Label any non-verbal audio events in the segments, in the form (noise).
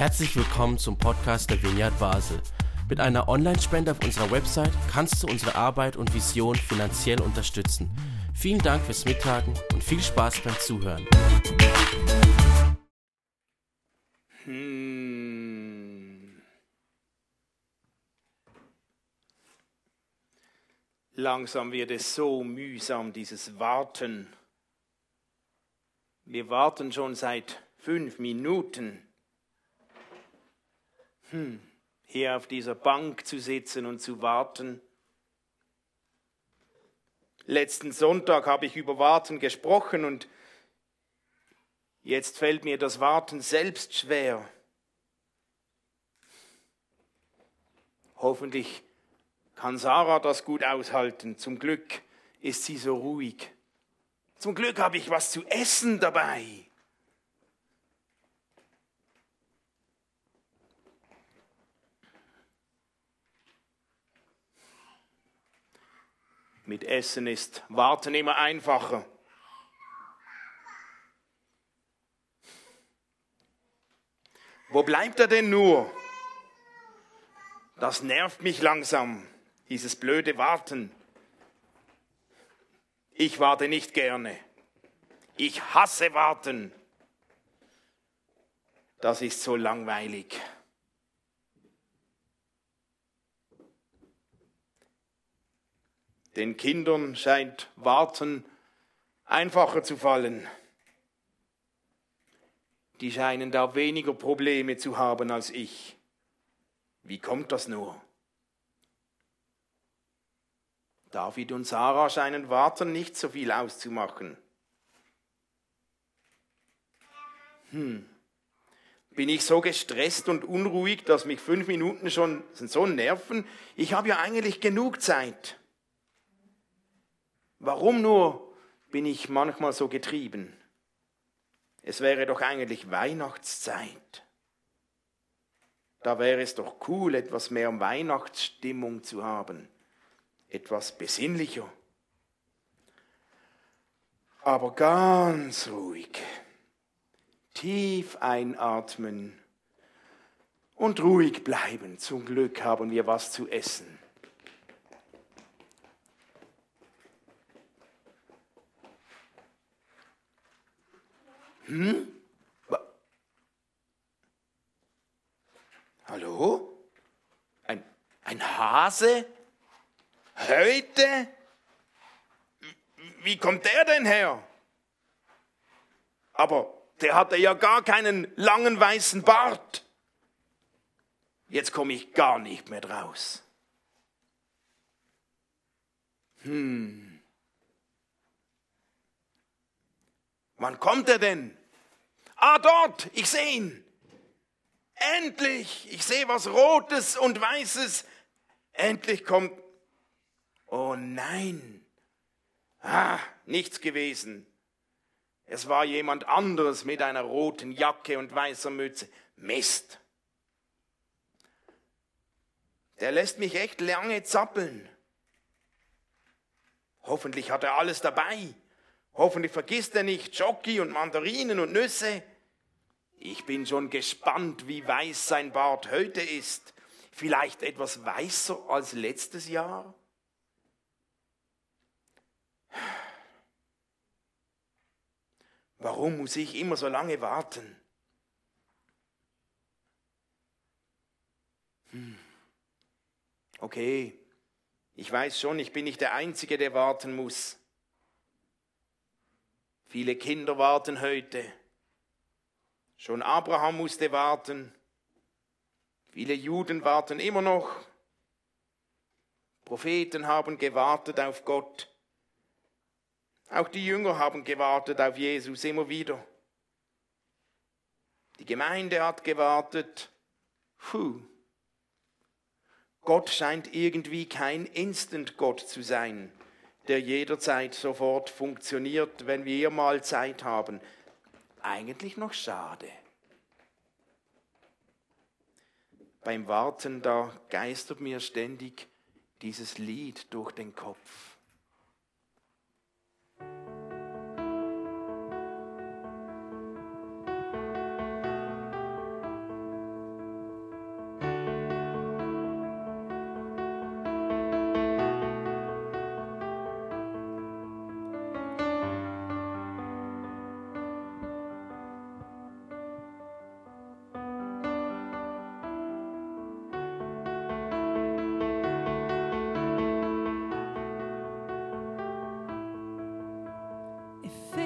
Herzlich willkommen zum Podcast der Vineyard Basel. Mit einer Online-Spende auf unserer Website kannst du unsere Arbeit und Vision finanziell unterstützen. Vielen Dank fürs Mittagen und viel Spaß beim Zuhören. Hm. Langsam wird es so mühsam, dieses Warten. Wir warten schon seit fünf Minuten. Hm. Hier auf dieser Bank zu sitzen und zu warten. Letzten Sonntag habe ich über Warten gesprochen und jetzt fällt mir das Warten selbst schwer. Hoffentlich kann Sarah das gut aushalten. Zum Glück ist sie so ruhig. Zum Glück habe ich was zu essen dabei. Mit Essen ist Warten immer einfacher. Wo bleibt er denn nur? Das nervt mich langsam, dieses blöde Warten. Ich warte nicht gerne. Ich hasse Warten. Das ist so langweilig. Den Kindern scheint Warten einfacher zu fallen. Die scheinen da weniger Probleme zu haben als ich. Wie kommt das nur? David und Sarah scheinen Warten nicht so viel auszumachen. Hm. Bin ich so gestresst und unruhig, dass mich fünf Minuten schon so nerven? Ich habe ja eigentlich genug Zeit. Warum nur bin ich manchmal so getrieben? Es wäre doch eigentlich Weihnachtszeit. Da wäre es doch cool, etwas mehr Weihnachtsstimmung zu haben, etwas besinnlicher. Aber ganz ruhig, tief einatmen und ruhig bleiben. Zum Glück haben wir was zu essen. Hm? Hallo? Ein, ein Hase? Heute? Wie kommt der denn her? Aber der hatte ja gar keinen langen weißen Bart. Jetzt komme ich gar nicht mehr draus. Hm. Wann kommt er denn? Ah, dort, ich sehe ihn. Endlich, ich sehe was Rotes und Weißes. Endlich kommt. Oh nein. Ah, nichts gewesen. Es war jemand anderes mit einer roten Jacke und weißer Mütze. Mist. Der lässt mich echt lange zappeln. Hoffentlich hat er alles dabei. Hoffentlich vergisst er nicht Jockey und Mandarinen und Nüsse. Ich bin schon gespannt, wie weiß sein Bart heute ist. Vielleicht etwas weißer als letztes Jahr? Warum muss ich immer so lange warten? Hm. Okay, ich weiß schon, ich bin nicht der Einzige, der warten muss. Viele Kinder warten heute. Schon Abraham musste warten. Viele Juden warten immer noch. Propheten haben gewartet auf Gott. Auch die Jünger haben gewartet auf Jesus immer wieder. Die Gemeinde hat gewartet. Puh. Gott scheint irgendwie kein Instant-Gott zu sein, der jederzeit sofort funktioniert, wenn wir mal Zeit haben eigentlich noch schade. Beim Warten, da geistert mir ständig dieses Lied durch den Kopf.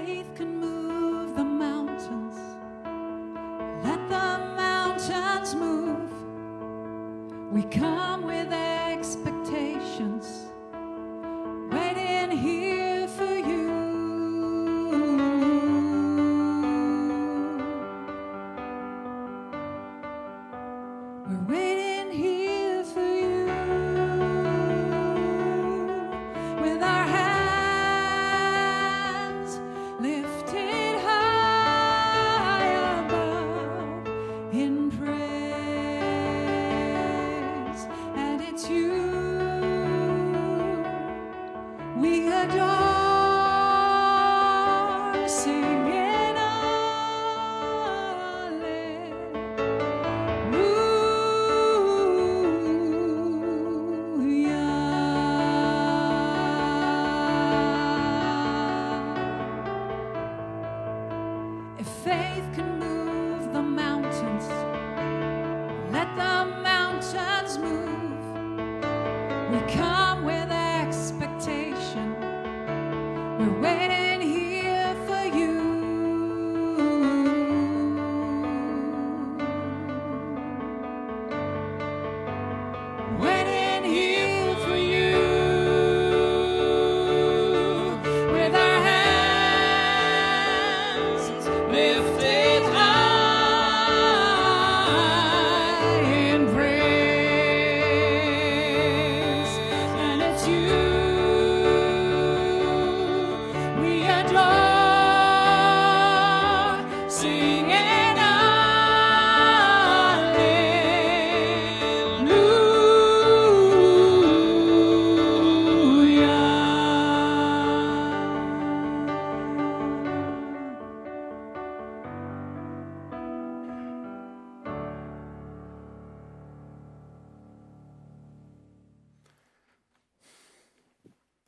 faith can move.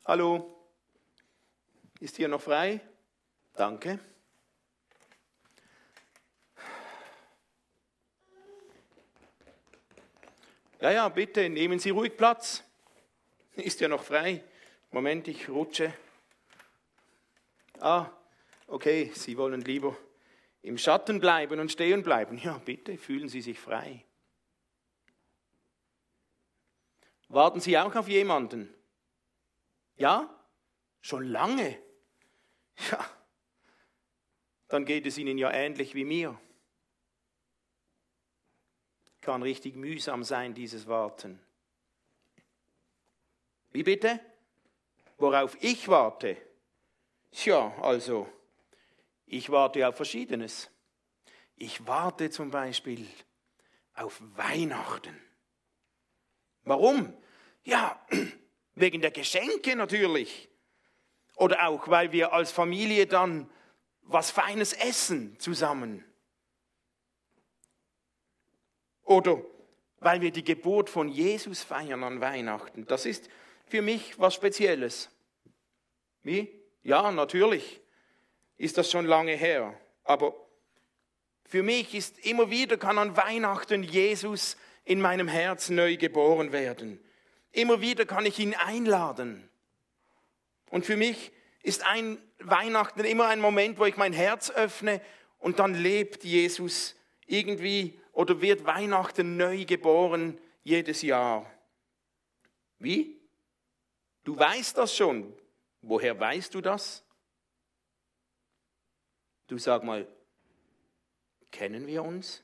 Hallo, ist hier noch frei? Danke. Ja, ja, bitte nehmen Sie ruhig Platz. Ist ja noch frei. Moment, ich rutsche. Ah, okay, Sie wollen lieber im Schatten bleiben und stehen bleiben. Ja, bitte, fühlen Sie sich frei. Warten Sie auch auf jemanden? Ja? Schon lange? Ja. Dann geht es Ihnen ja ähnlich wie mir. Kann richtig mühsam sein, dieses Warten. Wie bitte? Worauf ich warte? Tja, also, ich warte auf Verschiedenes. Ich warte zum Beispiel auf Weihnachten. Warum? Ja, (clears throat) wegen der Geschenke natürlich. Oder auch, weil wir als Familie dann was Feines essen zusammen. Oder weil wir die Geburt von Jesus feiern an Weihnachten. Das ist für mich was Spezielles. Wie? Ja, natürlich ist das schon lange her. Aber für mich ist immer wieder, kann an Weihnachten Jesus in meinem Herz neu geboren werden. Immer wieder kann ich ihn einladen. Und für mich ist ein Weihnachten immer ein Moment, wo ich mein Herz öffne und dann lebt Jesus irgendwie oder wird Weihnachten neu geboren jedes Jahr. Wie? Du weißt das schon. Woher weißt du das? Du sag mal, kennen wir uns?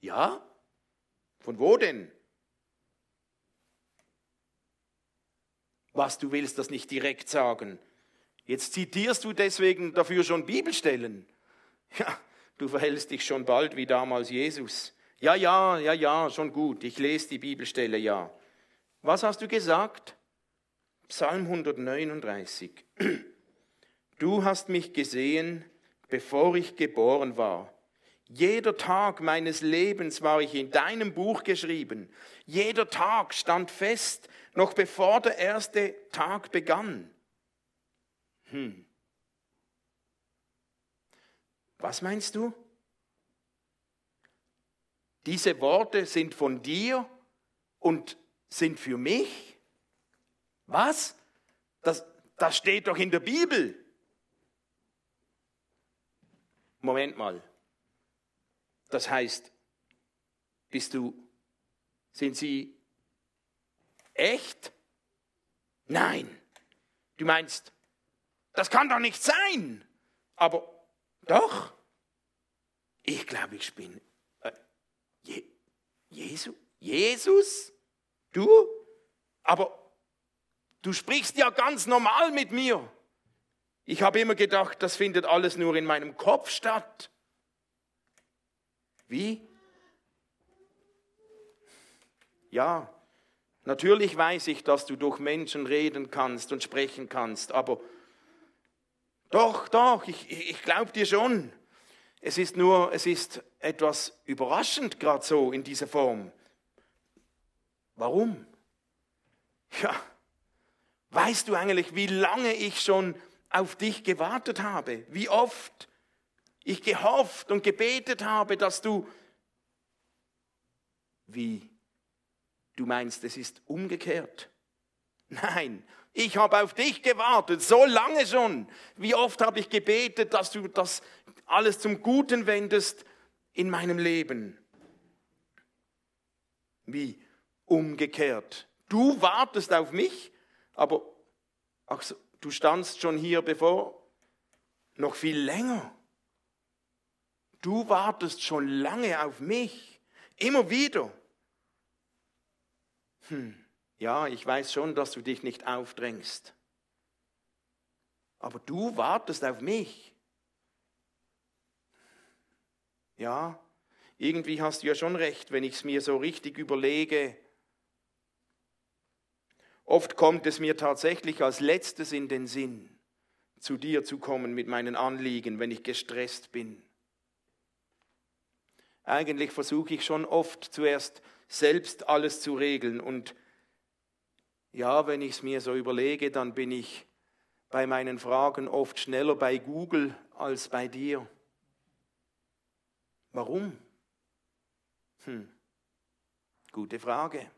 Ja? Von wo denn? Was, du willst das nicht direkt sagen. Jetzt zitierst du deswegen dafür schon Bibelstellen. Ja, du verhältst dich schon bald wie damals Jesus. Ja, ja, ja, ja, schon gut. Ich lese die Bibelstelle, ja. Was hast du gesagt? Psalm 139. (clears throat) Du hast mich gesehen, bevor ich geboren war. Jeder Tag meines Lebens war ich in deinem Buch geschrieben. Jeder Tag stand fest, noch bevor der erste Tag begann. Hm. Was meinst du? Diese Worte sind von dir und sind für mich? Was? Das, das steht doch in der Bibel. Moment mal. Das heißt, bist du Sind sie echt? Nein. Du meinst, das kann doch nicht sein. Aber doch. Ich glaube, ich spinne. Äh, Je Jesu? Jesus? Du? Aber du sprichst ja ganz normal mit mir. Ich habe immer gedacht, das findet alles nur in meinem Kopf statt. Wie? Ja, natürlich weiß ich, dass du durch Menschen reden kannst und sprechen kannst, aber doch, doch, ich, ich glaube dir schon. Es ist nur, es ist etwas überraschend gerade so in dieser Form. Warum? Ja, weißt du eigentlich, wie lange ich schon auf dich gewartet habe? Wie oft ich gehofft und gebetet habe, dass du... Wie? Du meinst, es ist umgekehrt? Nein, ich habe auf dich gewartet, so lange schon. Wie oft habe ich gebetet, dass du das alles zum Guten wendest in meinem Leben? Wie umgekehrt? Du wartest auf mich, aber ach so, du standst schon hier bevor, noch viel länger. Du wartest schon lange auf mich, immer wieder. Hm, ja, ich weiß schon, dass du dich nicht aufdrängst. Aber du wartest auf mich. Ja, irgendwie hast du ja schon recht, wenn ich es mir so richtig überlege. Oft kommt es mir tatsächlich als letztes in den Sinn, zu dir zu kommen mit meinen Anliegen, wenn ich gestresst bin. Eigentlich versuche ich schon oft zuerst selbst alles zu regeln und ja, wenn ich es mir so überlege, dann bin ich bei meinen Fragen oft schneller bei Google als bei dir. Warum? Hm, gute Frage.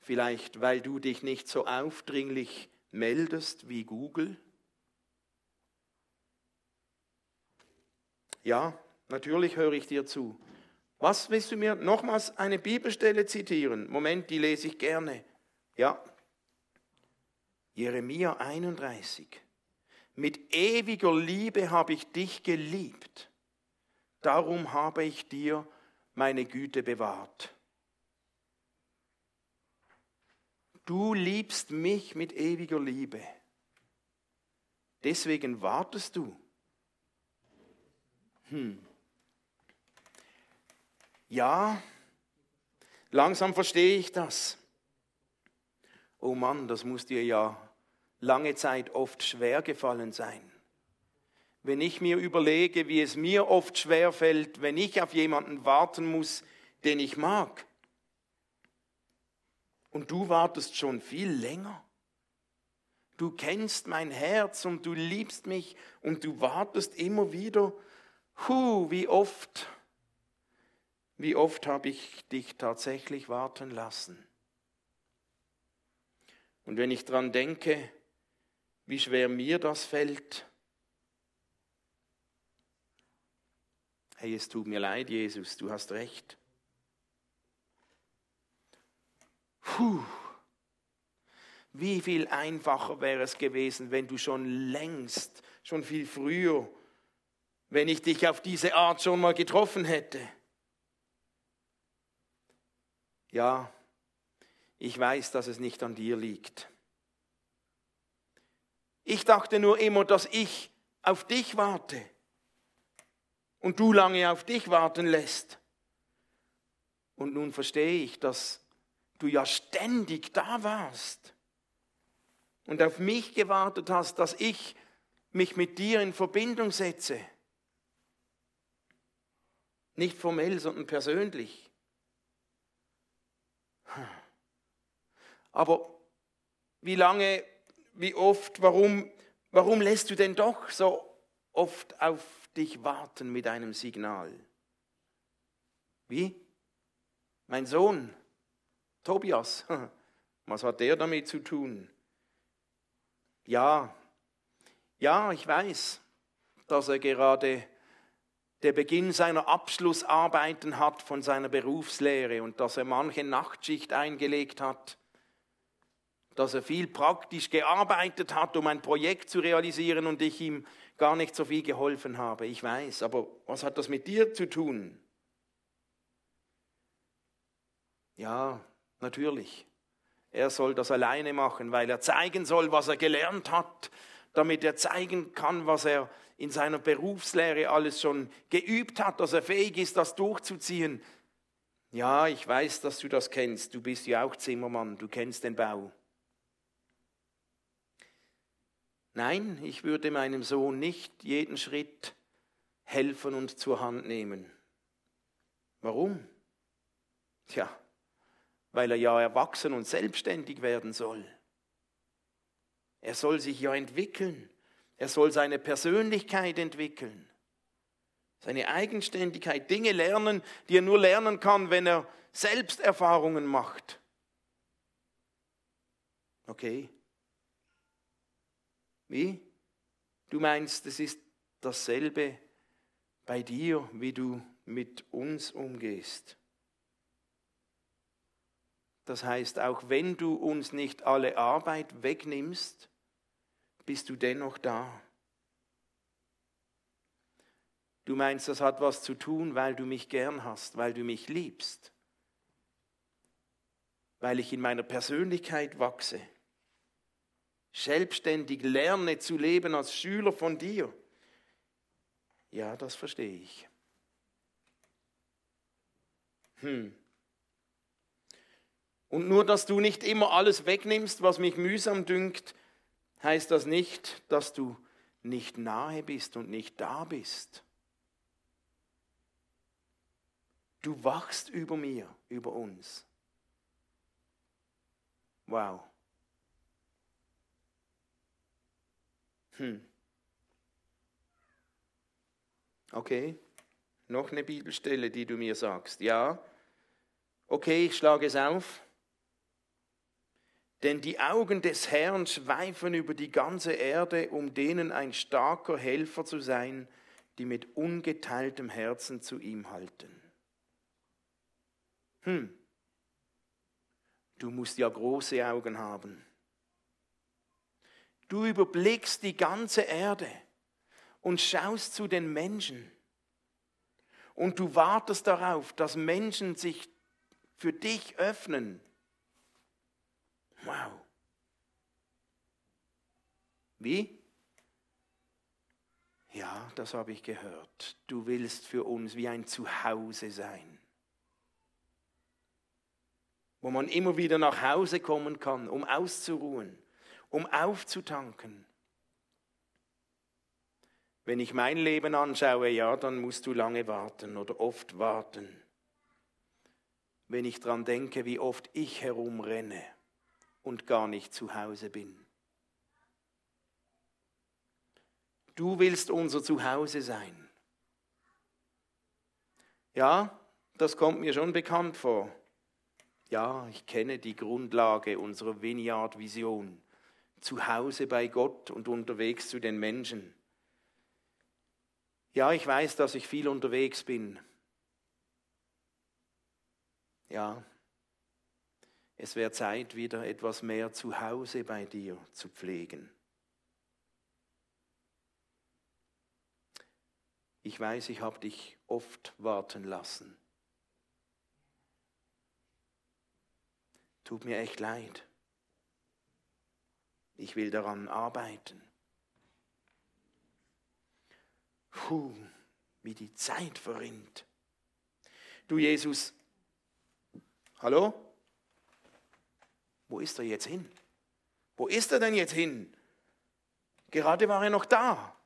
Vielleicht, weil du dich nicht so aufdringlich meldest wie Google? Ja, natürlich höre ich dir zu. Was willst du mir nochmals eine Bibelstelle zitieren? Moment, die lese ich gerne. Ja. Jeremia 31. Mit ewiger Liebe habe ich dich geliebt. Darum habe ich dir meine Güte bewahrt. Du liebst mich mit ewiger Liebe. Deswegen wartest du. Hm. Ja, langsam verstehe ich das. Oh Mann, das muss dir ja lange Zeit oft schwer gefallen sein. Wenn ich mir überlege, wie es mir oft schwer fällt, wenn ich auf jemanden warten muss, den ich mag. Und du wartest schon viel länger. Du kennst mein Herz und du liebst mich und du wartest immer wieder. Hu, wie oft, wie oft habe ich dich tatsächlich warten lassen. Und wenn ich dran denke, wie schwer mir das fällt, hey, es tut mir leid, Jesus, du hast recht. Puh. Wie viel einfacher wäre es gewesen, wenn du schon längst, schon viel früher, wenn ich dich auf diese Art schon mal getroffen hätte. Ja, ich weiß, dass es nicht an dir liegt. Ich dachte nur immer, dass ich auf dich warte und du lange auf dich warten lässt. Und nun verstehe ich, dass du ja ständig da warst und auf mich gewartet hast, dass ich mich mit dir in Verbindung setze. Nicht formell, sondern persönlich. Aber wie lange, wie oft, warum, warum lässt du denn doch so oft auf dich warten mit einem Signal? Wie? Mein Sohn, Tobias, (laughs) was hat der damit zu tun? Ja, ja, ich weiß, dass er gerade der Beginn seiner Abschlussarbeiten hat von seiner Berufslehre und dass er manche Nachtschicht eingelegt hat, dass er viel praktisch gearbeitet hat, um ein Projekt zu realisieren und ich ihm gar nicht so viel geholfen habe. Ich weiß, aber was hat das mit dir zu tun? Ja, natürlich. Er soll das alleine machen, weil er zeigen soll, was er gelernt hat, damit er zeigen kann, was er in seiner Berufslehre alles schon geübt hat, dass er fähig ist, das durchzuziehen. Ja, ich weiß, dass du das kennst. Du bist ja auch Zimmermann, du kennst den Bau. Nein, ich würde meinem Sohn nicht jeden Schritt helfen und zur Hand nehmen. Warum? Tja, weil er ja erwachsen und selbstständig werden soll. Er soll sich ja entwickeln. Er soll seine Persönlichkeit entwickeln. Seine Eigenständigkeit, Dinge lernen, die er nur lernen kann, wenn er selbst Erfahrungen macht. Okay. Wie? Du meinst, es ist dasselbe bei dir, wie du mit uns umgehst. Das heißt, auch wenn du uns nicht alle Arbeit wegnimmst, bist du dennoch da. Du meinst, das hat was zu tun, weil du mich gern hast, weil du mich liebst, weil ich in meiner Persönlichkeit wachse, selbstständig lerne zu leben als Schüler von dir. Ja, das verstehe ich. Hm. Und nur, dass du nicht immer alles wegnimmst, was mich mühsam dünkt, heißt das nicht, dass du nicht nahe bist und nicht da bist. Du wachst über mir, über uns. Wow. Hm. Okay, noch eine Bibelstelle, die du mir sagst. Ja, okay, ich schlage es auf. Denn die Augen des Herrn schweifen über die ganze Erde, um denen ein starker Helfer zu sein, die mit ungeteiltem Herzen zu ihm halten. Hm, du musst ja große Augen haben. Du überblickst die ganze Erde und schaust zu den Menschen. Und du wartest darauf, dass Menschen sich für dich öffnen Wow. Wie? Ja, das habe ich gehört. Du willst für uns wie ein Zuhause sein, wo man immer wieder nach Hause kommen kann, um auszuruhen, um aufzutanken. Wenn ich mein Leben anschaue, ja, dann musst du lange warten oder oft warten. Wenn ich daran denke, wie oft ich herumrenne und gar nicht zu Hause bin. Du willst unser Zuhause sein. Ja, das kommt mir schon bekannt vor. Ja, ich kenne die Grundlage unserer Vineyard-Vision. Zu Hause bei Gott und unterwegs zu den Menschen. Ja, ich weiß, dass ich viel unterwegs bin. Ja, es wäre Zeit, wieder etwas mehr zu Hause bei dir zu pflegen. Ich weiß, ich habe dich oft warten lassen. Tut mir echt leid. Ich will daran arbeiten. Puh, wie die Zeit verrinnt. Du Jesus, hallo? Wo ist er jetzt hin? Wo ist er denn jetzt hin? Gerade war er noch da.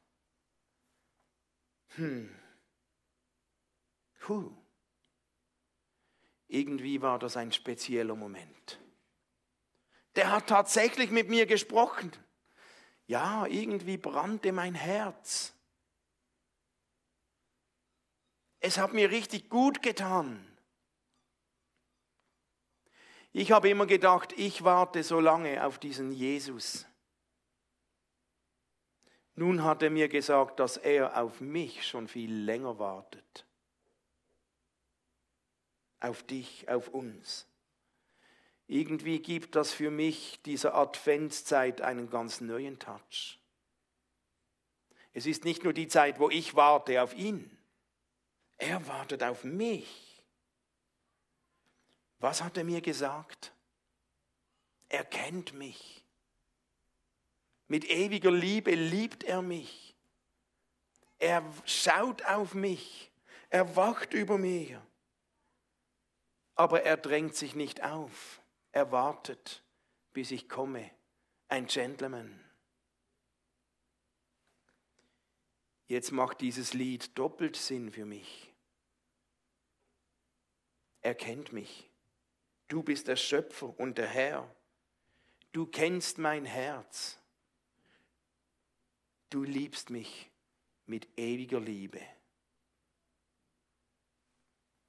Hm. Puh. Irgendwie war das ein spezieller Moment. Der hat tatsächlich mit mir gesprochen. Ja, irgendwie brannte mein Herz. Es hat mir richtig gut getan. Ich habe immer gedacht, ich warte so lange auf diesen Jesus. Nun hat er mir gesagt, dass er auf mich schon viel länger wartet. Auf dich, auf uns. Irgendwie gibt das für mich dieser Adventszeit einen ganz neuen Touch. Es ist nicht nur die Zeit, wo ich warte auf ihn. Er wartet auf mich. Was hat er mir gesagt? Er kennt mich. Mit ewiger Liebe liebt er mich. Er schaut auf mich. Er wacht über mir. Aber er drängt sich nicht auf. Er wartet, bis ich komme. Ein Gentleman. Jetzt macht dieses Lied doppelt Sinn für mich. Er kennt mich. Du bist der Schöpfer und der Herr. Du kennst mein Herz. Du liebst mich mit ewiger Liebe.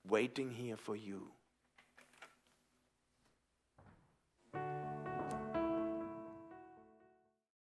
Waiting here for you.